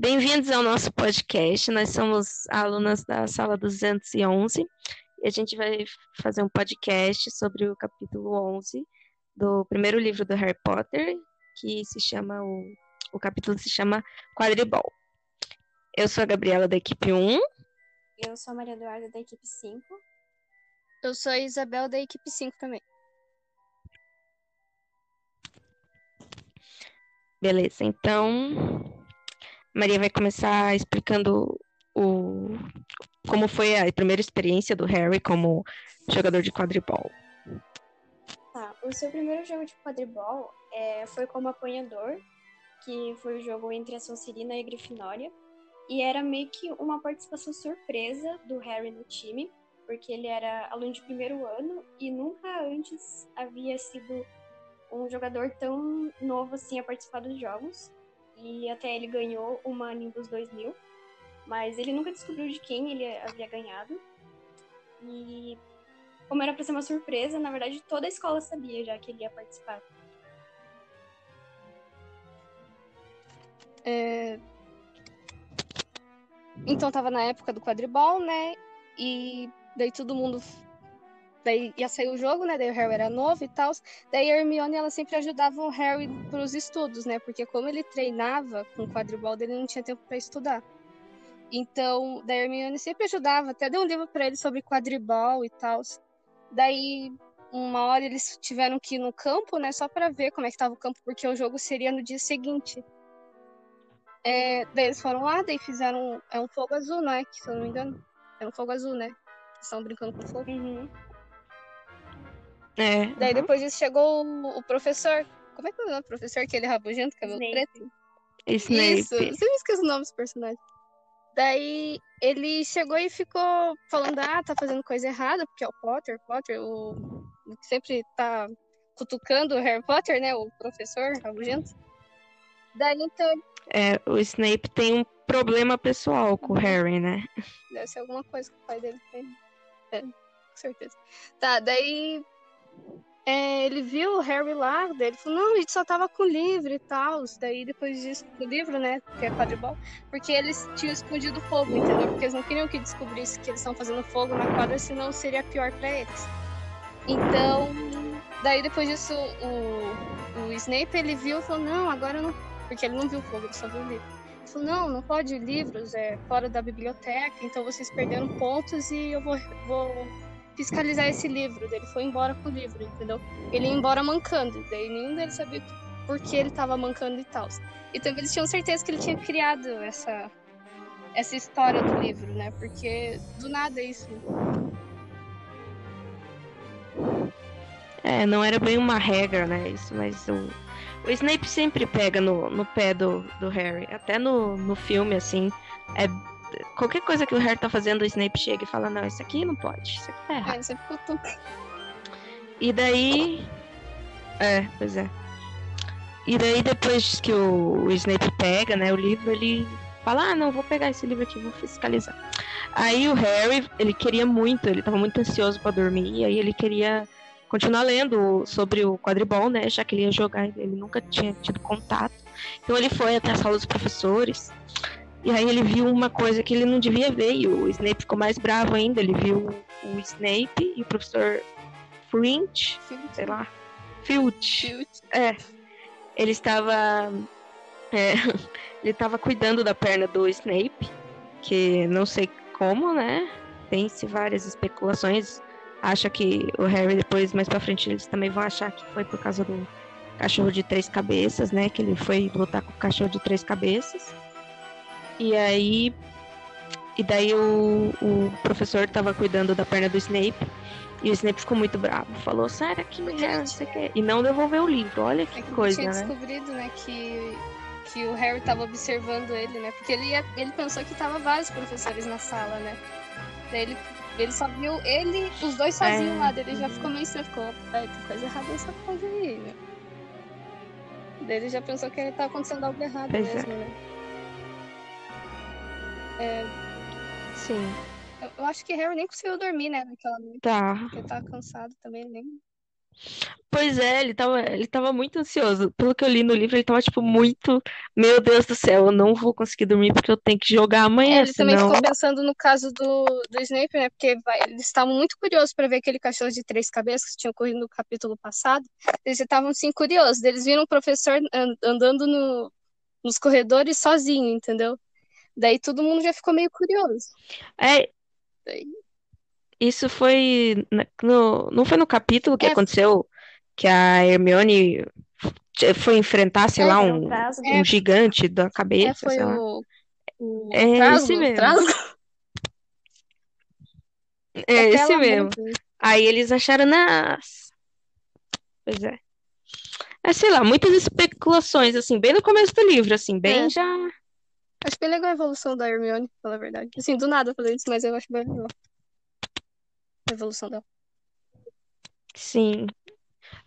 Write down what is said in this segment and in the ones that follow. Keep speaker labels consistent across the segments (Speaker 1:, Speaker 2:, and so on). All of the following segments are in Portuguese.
Speaker 1: Bem-vindos ao nosso podcast. Nós somos alunas da sala 211 e a gente vai fazer um podcast sobre o capítulo 11 do primeiro livro do Harry Potter, que se chama o, o capítulo se chama Quadribol. Eu sou a Gabriela da equipe 1.
Speaker 2: Eu sou a Maria Eduarda da equipe 5.
Speaker 3: Eu sou a Isabel da equipe 5 também.
Speaker 1: Beleza, então Maria vai começar explicando o como foi a primeira experiência do Harry como jogador de quadribol.
Speaker 2: Tá, o seu primeiro jogo de quadribol é, foi como apanhador, que foi o jogo entre a Sonserina e a Grifinória, e era meio que uma participação surpresa do Harry no time, porque ele era aluno de primeiro ano e nunca antes havia sido um jogador tão novo assim a participar dos jogos. E até ele ganhou uma Nimbus 2000, mas ele nunca descobriu de quem ele havia ganhado. E como era para ser uma surpresa, na verdade toda a escola sabia já que ele ia participar.
Speaker 3: É... Então tava na época do quadribol, né? E daí todo mundo Daí ia sair o jogo, né? Daí o Harry era novo e tal. Daí a Hermione, ela sempre ajudava o Harry pros estudos, né? Porque como ele treinava com o quadribol, ele não tinha tempo para estudar. Então, daí a Hermione sempre ajudava, até deu um livro para ele sobre quadribol e tal. Daí, uma hora eles tiveram que ir no campo, né? Só para ver como é que tava o campo, porque o jogo seria no dia seguinte. É, daí eles foram lá, daí fizeram. É um fogo azul, né? Que, se eu não me engano. É um fogo azul, né? Estão brincando com fogo.
Speaker 2: Uhum.
Speaker 1: É.
Speaker 3: Daí
Speaker 1: uhum.
Speaker 3: depois disso chegou o, o professor. Como é que é o nome do professor? Aquele rabugento, cabelo
Speaker 2: Snape.
Speaker 3: preto?
Speaker 1: Snape.
Speaker 3: Isso, eu sempre esqueço o nome dos personagens. Daí ele chegou e ficou falando, ah, tá fazendo coisa errada, porque é o Potter, Potter, o, o que sempre tá cutucando o Harry Potter, né? O professor rabugento. Daí então.
Speaker 1: É, o Snape tem um problema pessoal com o Harry, né?
Speaker 3: Deve ser alguma coisa que o pai dele tem. É, com certeza. Tá, daí é, ele viu o Harry lá, ele falou, não, a gente só tava com o livro e tal. Daí depois disso, o livro, né, que é quadribol, porque eles tinham escondido fogo, entendeu? Porque eles não queriam que descobrisse que eles estão fazendo fogo na quadra, senão seria pior para eles. Então, daí depois disso, o, o Snape, ele viu e falou, não, agora não, porque ele não viu fogo, ele só viu o livro. Ele falou, não, não pode livros, é fora da biblioteca, então vocês perderam pontos e eu vou, vou fiscalizar esse livro. Ele foi embora com o livro, entendeu? Ele ia embora mancando, daí nenhum deles sabia por que ele estava mancando e tal. E também eles tinham certeza que ele tinha criado essa essa história do livro, né? Porque do nada é isso.
Speaker 1: É, não era bem uma regra, né? Isso, mas o, o Snape sempre pega no, no pé do, do Harry. Até no, no filme, assim, é qualquer coisa que o Harry tá fazendo, o Snape chega e fala, não, isso aqui não pode, isso aqui tá errado.
Speaker 3: É, sempre puto.
Speaker 1: E daí. É, pois é. E daí depois que o, o Snape pega, né, o livro, ele fala, ah, não, vou pegar esse livro aqui, vou fiscalizar. Aí o Harry, ele queria muito, ele tava muito ansioso para dormir, e aí ele queria continuar lendo sobre o quadribol, né, já que ele ia jogar, ele nunca tinha tido contato. Então ele foi até a sala dos professores, e aí ele viu uma coisa que ele não devia ver, e o Snape ficou mais bravo ainda. Ele viu o Snape e o professor Fringe, sei lá, Filch. É. Ele estava. É, ele estava cuidando da perna do Snape, que não sei como, né? Tem-se várias especulações. Acha que o Harry depois, mais pra frente, eles também vão achar que foi por causa do cachorro de três cabeças, né? Que ele foi lutar com o cachorro de três cabeças. E aí. E daí o, o professor tava cuidando da perna do Snape. E o Snape ficou muito bravo. Falou, sai daqui, mulher, não sei o quê. E não devolveu o livro. Olha que
Speaker 3: É que
Speaker 1: coisa,
Speaker 3: tinha
Speaker 1: né?
Speaker 3: descobrido, né, que, que o Harry tava observando ele, né? Porque ele, ia, ele pensou que tava vários professores na sala, né? Daí ele, ele só viu ele, os dois sozinhos
Speaker 1: É.
Speaker 3: lá, daí ele já ficou meio estranho, ficou, "É, tem coisa errada nessa coisa aí, né? Daí ele já pensou que tava acontecendo algo errado
Speaker 1: Pois é.
Speaker 3: mesmo, né? É,
Speaker 1: Sim.
Speaker 3: eu, eu acho que Harry nem conseguiu dormir, né, naquela noite,
Speaker 1: Tá.
Speaker 3: porque ele tava cansado também, nem...
Speaker 1: Pois é, ele tava, ele tava muito ansioso. Pelo que eu li no livro, ele tava, tipo, muito. Meu Deus do céu, eu não vou conseguir dormir porque eu tenho que jogar
Speaker 3: É,
Speaker 1: amanhã,
Speaker 3: ele também
Speaker 1: senão.
Speaker 3: ficou pensando no caso do, do Snape, né? Porque vai- eles estavam muito curiosos para ver aquele cachorro de três cabeças que tinha ocorrido no capítulo passado. Eles estavam, assim, curiosos. Eles viram o professor an- andando no, nos corredores sozinho, entendeu? Daí todo mundo já ficou meio curioso.
Speaker 1: É,
Speaker 3: Daí-
Speaker 1: isso foi. No, não foi no capítulo que
Speaker 3: É.
Speaker 1: aconteceu que a Hermione foi enfrentar, sei
Speaker 3: É,
Speaker 1: lá, um, um gigante da
Speaker 3: É,
Speaker 1: cabeça,
Speaker 3: foi
Speaker 1: sei lá.
Speaker 3: o, o
Speaker 1: É esse mesmo.
Speaker 3: Trasgo.
Speaker 1: É esse mesmo. Aí eles acharam, nossa. Pois é. É, sei lá, muitas especulações, assim, bem no começo do livro, assim, bem
Speaker 3: É.
Speaker 1: já.
Speaker 3: Acho bem legal a evolução da Hermione, pra falar a verdade. Assim, do nada eu falei isso, mas eu acho bem legal. A evolução dela.
Speaker 1: Sim.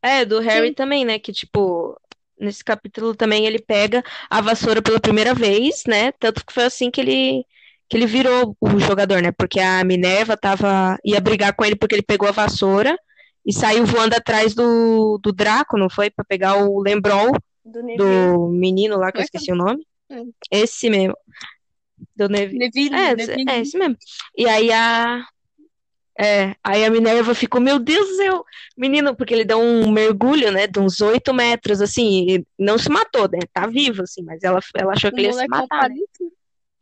Speaker 1: É, do Harry
Speaker 3: Sim.
Speaker 1: também, né? Que, tipo, nesse capítulo também ele pega a vassoura pela primeira vez, né? Tanto que foi assim que ele, que ele virou o jogador, né? Porque a Minerva tava, ia brigar com ele porque ele pegou a vassoura e saiu voando atrás do, do Draco, não foi? Pra pegar o Lembrol
Speaker 2: Do
Speaker 1: do menino lá, que eu
Speaker 3: é?
Speaker 1: esqueci o nome. Esse mesmo. Do Neville.
Speaker 3: Neville,
Speaker 1: É,
Speaker 3: Neville.
Speaker 1: é esse mesmo. E aí a. É, aí a Minerva ficou, meu Deus do céu, menino, porque ele deu um mergulho, né, de uns oito metros, assim, e não se matou, né, tá vivo, assim, mas ela, ela achou
Speaker 3: O
Speaker 1: que ele ia se matar, né?
Speaker 3: palito.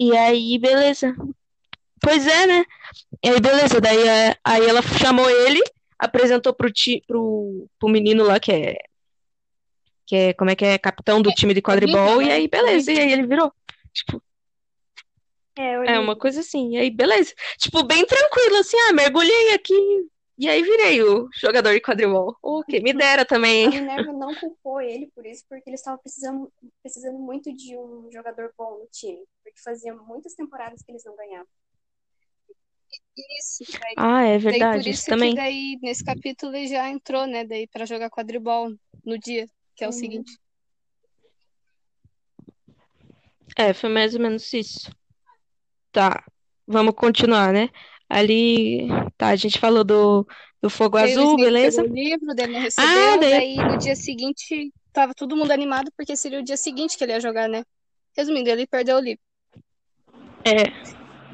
Speaker 1: E aí, beleza. Pois é, né? E aí, beleza, daí é, aí ela chamou ele, apresentou pro, ti, pro, pro menino lá, que é, que é, como é que é, capitão do time de quadribol, e aí, beleza, e aí ele virou. Tipo,
Speaker 2: É,
Speaker 1: É uma coisa assim. E aí, beleza. Tipo, bem tranquilo, assim, ah, mergulhei aqui. E aí virei o jogador de quadribol. O que me dera
Speaker 2: A
Speaker 1: também.
Speaker 2: Minerva não culpou ele por isso, porque ele estava precisando, precisando muito de um jogador bom no time. Porque fazia muitas temporadas que eles não ganhavam.
Speaker 3: Isso, daí,
Speaker 1: Ah, é
Speaker 3: daí por
Speaker 1: verdade,
Speaker 3: isso
Speaker 1: isso também.
Speaker 3: daí nesse capítulo ele já entrou, né, daí pra jogar quadribol no dia, que é o
Speaker 2: Uhum.
Speaker 3: seguinte.
Speaker 1: É, foi mais ou menos isso. Tá, vamos continuar, né? Ali, tá, a gente falou do, do fogo azul, beleza?
Speaker 3: o livro, daí não
Speaker 1: Ah,
Speaker 3: recebeu,
Speaker 1: daí.
Speaker 3: daí no dia seguinte tava todo mundo animado porque seria o dia seguinte que ele ia jogar, né? Resumindo, ele perdeu o livro.
Speaker 1: É,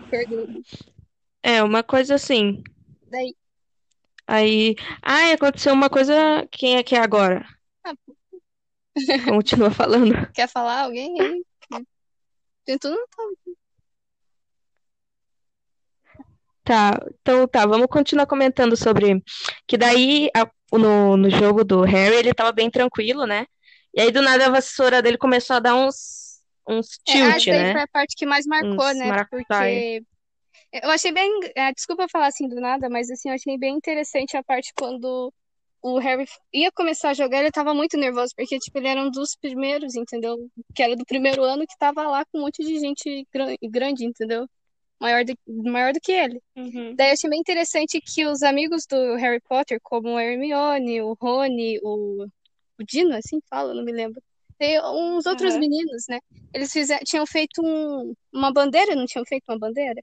Speaker 3: Perdeu
Speaker 1: é uma coisa assim.
Speaker 3: Daí,
Speaker 1: Aí. Ah, aconteceu uma coisa. Quem é que é agora?
Speaker 3: ah,
Speaker 1: Continua falando.
Speaker 3: quer falar alguém aí? Tentou não tá.
Speaker 1: Tá, então tá, vamos continuar comentando sobre que daí a- no, no jogo do Harry ele tava bem tranquilo, né? E aí do nada a vassoura dele começou a dar uns uns
Speaker 3: É,
Speaker 1: tilt,
Speaker 3: acho que
Speaker 1: né?
Speaker 3: foi a parte que mais marcou,
Speaker 1: Uns
Speaker 3: né? Porque eu achei bem. é, desculpa falar assim do nada, mas assim, eu achei bem interessante a parte quando o Harry ia começar a jogar, ele tava muito nervoso, porque, tipo, ele era um dos primeiros, entendeu? Que era do primeiro ano que tava lá com um monte de gente gran- grande, entendeu? Maior do, maior do que ele.
Speaker 2: Uhum.
Speaker 3: Daí eu achei bem interessante que os amigos do Harry Potter, como a Hermione, o Rony, o, o Dino, assim fala, não me lembro. Tem uns outros
Speaker 2: Aham.
Speaker 3: meninos, né? Eles fizeram, tinham feito um- uma bandeira, não tinham feito uma bandeira?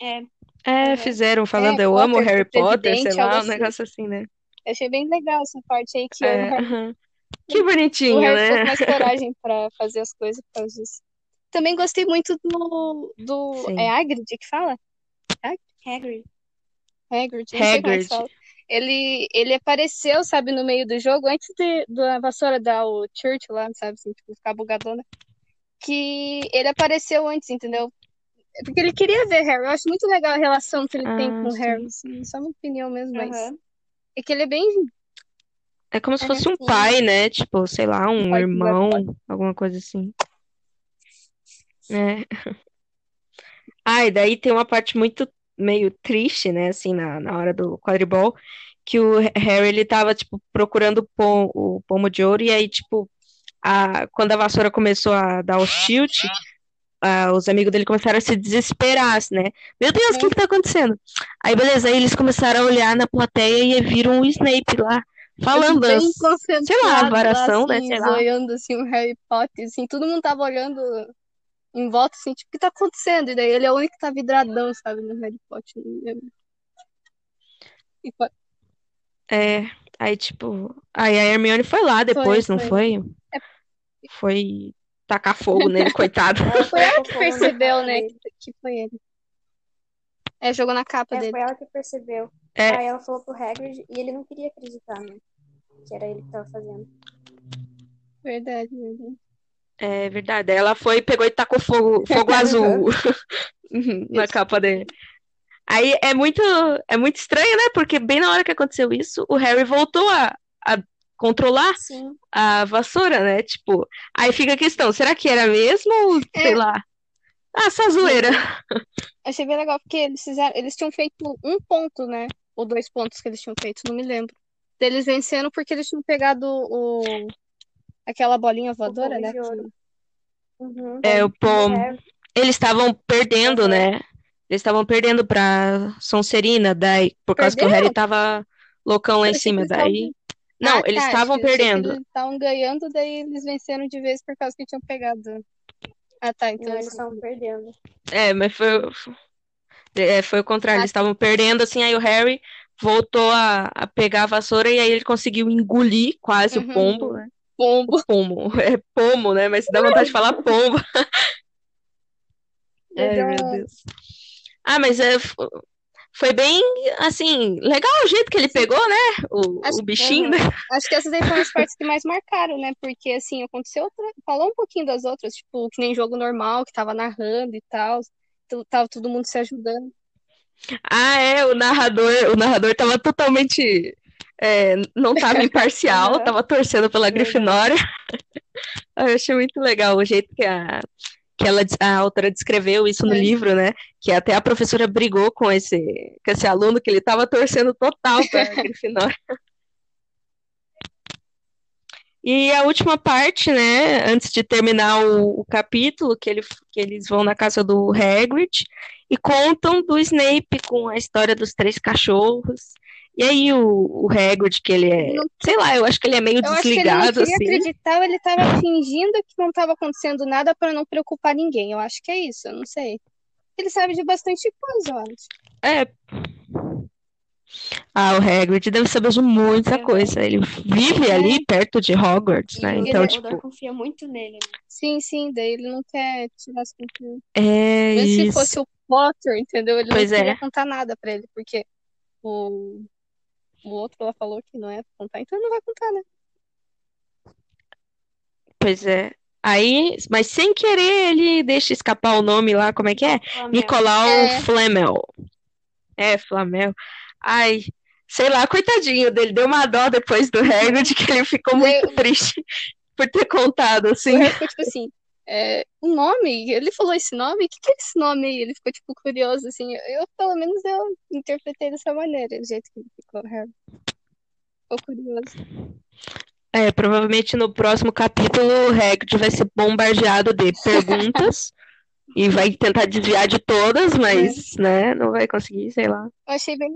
Speaker 2: É,
Speaker 1: É,
Speaker 2: Aham.
Speaker 1: fizeram falando
Speaker 3: É,
Speaker 1: eu amo
Speaker 3: Potter
Speaker 1: Harry Potter, sei
Speaker 3: presidente, algo
Speaker 1: lá, um
Speaker 3: assim.
Speaker 1: negócio assim, né?
Speaker 3: Eu achei bem legal essa parte aí que o
Speaker 1: É,
Speaker 3: Harry,
Speaker 1: aham. Que
Speaker 3: o
Speaker 1: bonitinho,
Speaker 3: Harry
Speaker 1: né?
Speaker 3: ficou com mais coragem pra fazer as coisas por causa disso. Também gostei muito do, do
Speaker 1: Sim.
Speaker 3: é Hagrid que fala?
Speaker 2: Hagrid.
Speaker 3: Hagrid, não sei como é que
Speaker 1: Hagrid.
Speaker 3: fala. Ele, ele apareceu, sabe, no meio do jogo, antes de, da vassoura dar o Church lá, sabe, assim, tipo, ficar bugadona. Que ele apareceu antes, entendeu? Porque ele queria ver Harry. Eu acho muito legal a relação que ele tem
Speaker 1: Ah,
Speaker 3: com o Harry.
Speaker 1: sim.
Speaker 3: Assim, só uma opinião mesmo, mas.
Speaker 2: Aham.
Speaker 3: É que ele é bem.
Speaker 1: É como se
Speaker 3: É,
Speaker 1: fosse um
Speaker 3: sim.
Speaker 1: pai, né? Tipo, sei lá, um
Speaker 3: Pai
Speaker 1: irmão,
Speaker 3: completo.
Speaker 1: alguma coisa assim. É. Ah, e daí tem uma parte muito meio triste, né, assim, na, na hora do quadribol, que o Harry, ele tava, tipo, procurando o pom- o pomo de ouro, e aí, tipo, a, quando a vassoura começou a dar os tilt, ah, os amigos dele começaram a se desesperar, assim, né? Meu Deus, o que que tá acontecendo? Aí, beleza, aí eles começaram a olhar na plateia e viram o Snape lá, falando, sei lá, a varação, né,
Speaker 3: assim,
Speaker 1: sei lá.
Speaker 3: zoiando, assim, o Harry Potter, assim, todo mundo tava olhando em volta, assim, tipo, o que tá acontecendo? E daí ele é o único que tá vidradão, sabe, no Harry Potter. E
Speaker 1: É, Aí, tipo, aí a Hermione foi lá depois, não
Speaker 3: foi.
Speaker 1: foi? Foi tacar fogo nele, coitado.
Speaker 3: Foi ela que percebeu, né, que, que foi ele. É, jogou na capa
Speaker 2: É,
Speaker 3: dele.
Speaker 2: foi ela que percebeu.
Speaker 1: É.
Speaker 2: Aí ela falou pro Hagrid e ele não queria acreditar, né? Que era ele que tava fazendo.
Speaker 3: Verdade, verdade.
Speaker 1: É verdade. Aí Ela foi, pegou e tacou fogo, fogo azul na capa dele. Aí é muito, é muito estranho, né? Porque bem na hora que aconteceu isso, o Harry voltou a, a controlar
Speaker 2: Sim.
Speaker 1: a vassoura, né? Tipo, aí fica a questão, será que era mesmo ou, sei
Speaker 3: É.
Speaker 1: lá? Ah, essa zoeira.
Speaker 3: Achei bem legal, porque eles fizeram, eles tinham feito um ponto, né? Ou dois pontos que eles tinham feito, não me lembro. Deles vencendo porque eles tinham pegado o aquela bolinha voadora, né?
Speaker 2: Uhum.
Speaker 1: É, o pom...
Speaker 2: Harry.
Speaker 1: Eles estavam perdendo,
Speaker 2: Uhum.
Speaker 1: né? Eles estavam perdendo pra Sonserina, daí, por causa que o? Harry tava loucão lá em cima,
Speaker 3: eles
Speaker 1: daí... Não,
Speaker 3: Ah,
Speaker 1: eles
Speaker 3: tá,
Speaker 1: estavam perdendo.
Speaker 3: Eles estavam ganhando, daí eles venceram de vez por causa que tinham pegado. Ah, tá, então.
Speaker 2: Não, eles estavam perdendo.
Speaker 1: É, mas foi, é, foi o contrário,
Speaker 3: Ah.
Speaker 1: eles estavam perdendo, assim, aí o Harry voltou a, a pegar a vassoura e aí ele conseguiu engolir quase o
Speaker 3: Uhum.
Speaker 1: pombo, né?
Speaker 3: Pombo.
Speaker 1: O pomo, é pomo, né? Mas dá vontade de falar pombo. Ai, meu Deus. Ah, mas é, foi bem, assim, legal o jeito que ele pegou, né? O,
Speaker 3: Acho-
Speaker 1: o bichinho,
Speaker 2: Uhum.
Speaker 1: né?
Speaker 3: Acho que essas aí foram as partes que mais marcaram, né? Porque, assim, aconteceu outra... Falou um pouquinho das outras, tipo, que nem jogo normal, que tava narrando e tal. Tava todo mundo se ajudando.
Speaker 1: Ah, é, o narrador, o narrador tava totalmente, é, não tava imparcial,
Speaker 2: Uhum.
Speaker 1: tava torcendo pela. Grifinória. Eu achei muito legal o jeito que a, que ela, a autora descreveu isso no
Speaker 3: É.
Speaker 1: livro, né? Que até a professora brigou com esse, com esse aluno que ele tava torcendo total pra Grifinória. E a última parte, né, antes de terminar o, o capítulo, que, ele, que eles vão na casa do Hagrid e contam do Snape com a história dos três cachorros. E aí o, o Hagrid, que ele é,
Speaker 3: Não-
Speaker 1: sei lá, eu acho que ele é meio
Speaker 3: Eu acho que ele não
Speaker 1: desligado,
Speaker 3: queria
Speaker 1: assim.
Speaker 3: acreditar, ele tava fingindo que não tava acontecendo nada pra não preocupar ninguém. Eu acho que é isso, eu não sei. Ele sabe de bastante coisa, eu acho.
Speaker 1: É. Ah, o Hagrid deve saber de muita
Speaker 2: Uhum.
Speaker 1: coisa. Ele vive ali perto de Hogwarts, né?
Speaker 2: o
Speaker 1: Então,
Speaker 2: Dumbledore
Speaker 1: tipo,
Speaker 2: confia muito nele, né?
Speaker 3: Sim, sim, daí ele não quer tirar as confianças.
Speaker 1: é
Speaker 3: Mesmo se fosse o Potter, entendeu? Ele
Speaker 1: Pois
Speaker 3: não queria
Speaker 1: é.
Speaker 3: contar nada pra ele, porque o, o outro lá falou que não é pra contar, então não vai contar, né?
Speaker 1: Pois é. Aí, mas sem querer, ele deixa escapar o nome lá, como é que é?
Speaker 2: Flamel.
Speaker 1: Nicolau
Speaker 3: É.
Speaker 1: Flamel. É, Flamel. Ai, sei lá, coitadinho dele, deu uma dó depois do Hagrid, que ele ficou muito triste por ter contado, assim.
Speaker 3: Ficou tipo assim, é, o nome, ele falou esse nome? O que que é esse nome aí? Ele ficou tipo curioso, assim. Eu, pelo menos, eu interpretei dessa maneira, do jeito que ele ficou, Harry. Ficou curioso.
Speaker 1: É, provavelmente no próximo capítulo o Hagrid vai ser bombardeado de perguntas e vai tentar desviar de todas, mas, né, não vai conseguir, sei lá.
Speaker 3: Eu achei bem.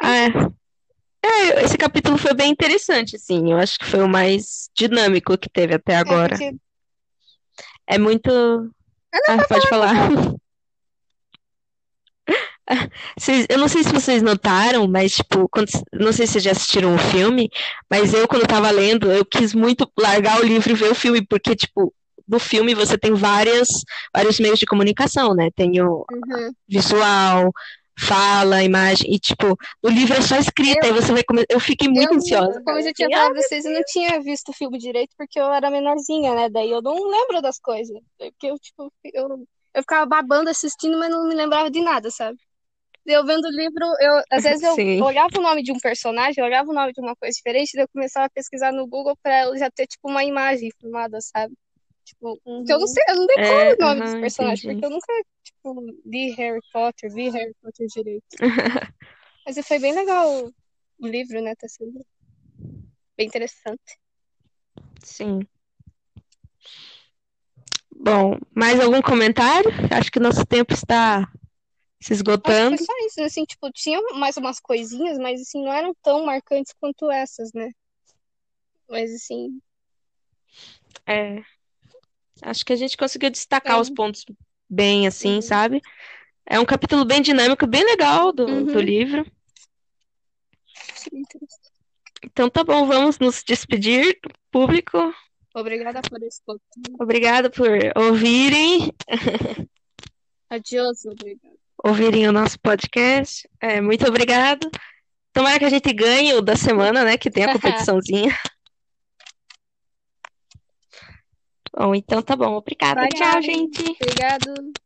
Speaker 1: Ah, é. É, esse capítulo foi bem interessante, assim. Eu acho que foi o mais dinâmico que teve até
Speaker 3: É,
Speaker 1: agora.
Speaker 3: porque
Speaker 1: É muito. Ah, pode falar. Eu não sei se vocês notaram, mas, tipo, quando- não sei se vocês já assistiram o filme, mas eu, quando tava lendo, eu quis muito largar o livro e ver o filme, porque, tipo, no filme você tem várias, vários meios de comunicação, né? Tem o
Speaker 3: Uhum.
Speaker 1: visual, fala, imagem, e, tipo, o livro é só escrita,
Speaker 3: Eu-
Speaker 1: e você vai começar. Eu fiquei muito
Speaker 3: Eu,
Speaker 1: ansiosa.
Speaker 3: Como eu já tinha falado pra vocês, eu não tinha visto o filme direito porque eu era menorzinha, né? Daí eu não lembro das coisas. Porque eu, tipo, eu, eu ficava babando assistindo, mas não me lembrava de nada, sabe? Eu vendo o livro, eu, às vezes eu
Speaker 1: Sim.
Speaker 3: olhava o nome de um personagem, olhava o nome de uma coisa diferente, daí eu começava a pesquisar no Google pra eu já ter, tipo, uma imagem formada, sabe? Tipo, porque eu não sei, eu não decoro
Speaker 1: É,
Speaker 3: o nome dos
Speaker 1: aham,
Speaker 3: personagens,
Speaker 1: entendi.
Speaker 3: porque eu nunca, tipo, li Harry Potter, vi Harry Potter direito. Mas foi bem legal o, livro, né? Tá sendo bem interessante.
Speaker 1: Sim. Bom, mais algum comentário? Acho que nosso tempo está se
Speaker 3: Acho que
Speaker 1: esgotando.
Speaker 3: foi só isso, assim, tipo, tinha mais umas coisinhas, mas assim, não eram tão marcantes quanto essas, né? Mas assim,
Speaker 1: É. Acho que a gente conseguiu destacar
Speaker 3: É.
Speaker 1: os pontos bem assim,
Speaker 3: Uhum.
Speaker 1: sabe? É um capítulo bem dinâmico, bem legal do, do
Speaker 3: Uhum.
Speaker 1: livro.
Speaker 3: bem interessante.
Speaker 1: Então tá bom, vamos nos despedir do público.
Speaker 3: Obrigada por escutar.
Speaker 1: Obrigada por ouvirem,
Speaker 3: Adiós, obrigada.
Speaker 1: ouvirem o nosso podcast. É, muito obrigado. Tomara que a gente ganhe o da semana, né? Que tem a competiçãozinha. Bom, então tá bom. Obrigada. Tchau, gente.
Speaker 3: Obrigado.